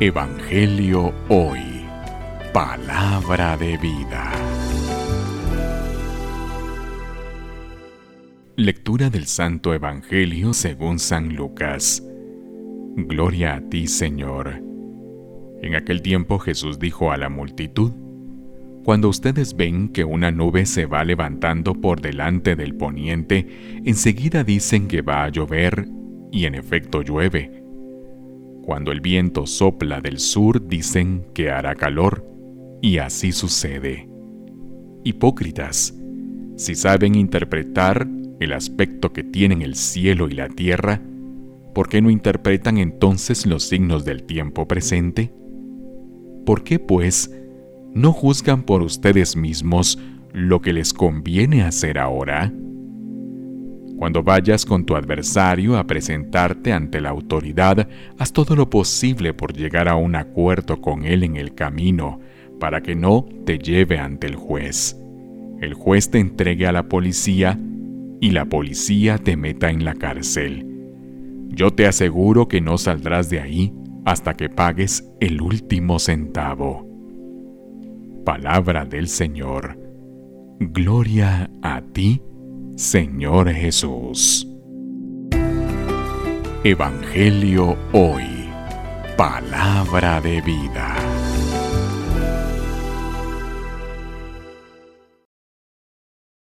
Evangelio Hoy. Palabra de vida. Lectura del Santo Evangelio según San Lucas. Gloria a ti, Señor. En aquel tiempo Jesús dijo a la multitud, Cuando ustedes ven que una nube se va levantando por delante del poniente, enseguida dicen que va a llover, y en efecto llueve cuando el viento sopla del sur dicen que hará calor, y así sucede. Hipócritas, si saben interpretar el aspecto que tienen el cielo y la tierra, ¿por qué no interpretan entonces los signos del tiempo presente? ¿Por qué, pues, no juzgan por ustedes mismos lo que les conviene hacer ahora? Cuando vayas con tu adversario a presentarte ante la autoridad, haz todo lo posible por llegar a un acuerdo con él en el camino, para que no te lleve ante el juez. El juez te entregue a la policía y la policía te meta en la cárcel. Yo te aseguro que no saldrás de ahí hasta que pagues el último centavo. Palabra del Señor. Gloria a ti, Señor Jesús. Evangelio hoy. Palabra de vida.